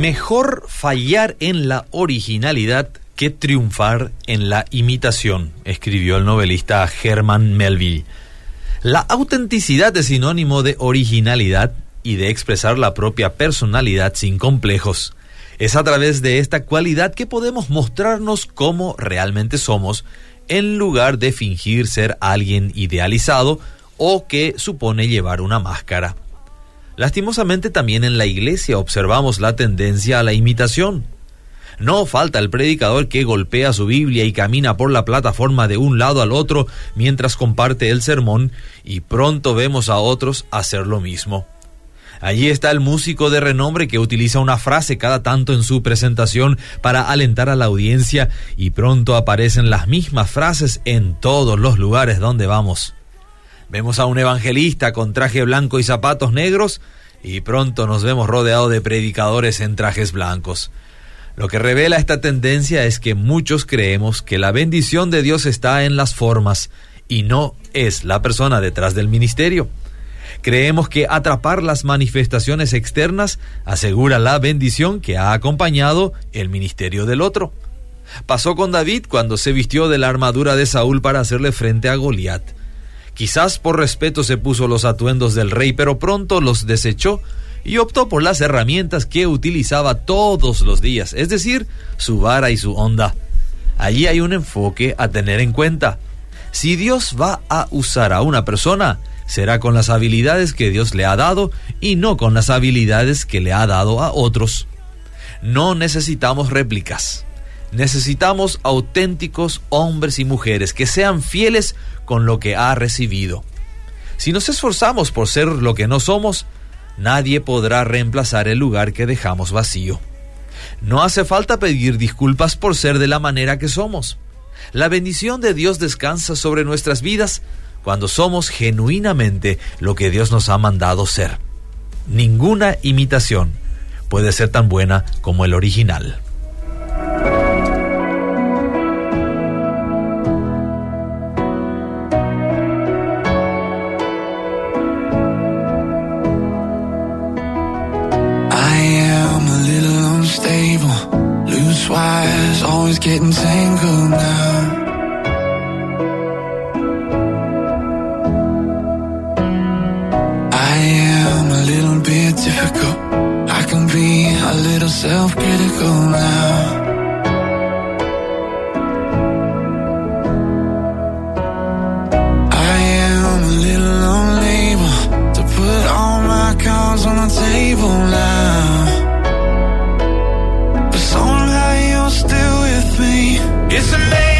Mejor fallar en la originalidad que triunfar en la imitación, escribió el novelista Herman Melville. La autenticidad es sinónimo de originalidad y de expresar la propia personalidad sin complejos. Es a través de esta cualidad que podemos mostrarnos como realmente somos, en lugar de fingir ser alguien idealizado o que supone llevar una máscara. Lastimosamente también en la iglesia observamos la tendencia a la imitación. No falta el predicador que golpea su Biblia y camina por la plataforma de un lado al otro mientras comparte el sermón y pronto vemos a otros hacer lo mismo. Allí está el músico de renombre que utiliza una frase cada tanto en su presentación para alentar a la audiencia y pronto aparecen las mismas frases en todos los lugares donde vamos. Vemos a un evangelista con traje blanco y zapatos negros y pronto nos vemos rodeados de predicadores en trajes blancos. Lo que revela esta tendencia es que muchos creemos que la bendición de Dios está en las formas y no es la persona detrás del ministerio. Creemos que atrapar las manifestaciones externas asegura la bendición que ha acompañado el ministerio del otro. Pasó con David cuando se vistió de la armadura de Saúl para hacerle frente a Goliat. Quizás por respeto se puso los atuendos del rey, pero pronto los desechó y optó por las herramientas que utilizaba todos los días, es decir, su vara y su onda. Allí hay un enfoque a tener en cuenta. Si Dios va a usar a una persona, será con las habilidades que Dios le ha dado y no con las habilidades que le ha dado a otros. No necesitamos réplicas. Necesitamos auténticos hombres y mujeres que sean fieles con lo que ha recibido. Si nos esforzamos por ser lo que no somos, nadie podrá reemplazar el lugar que dejamos vacío. No hace falta pedir disculpas por ser de la manera que somos. La bendición de Dios descansa sobre nuestras vidas cuando somos genuinamente lo que Dios nos ha mandado ser. Ninguna imitación puede ser tan buena como el original. Always getting tangled now. I am a little bit difficult. I can be a little self It's amazing.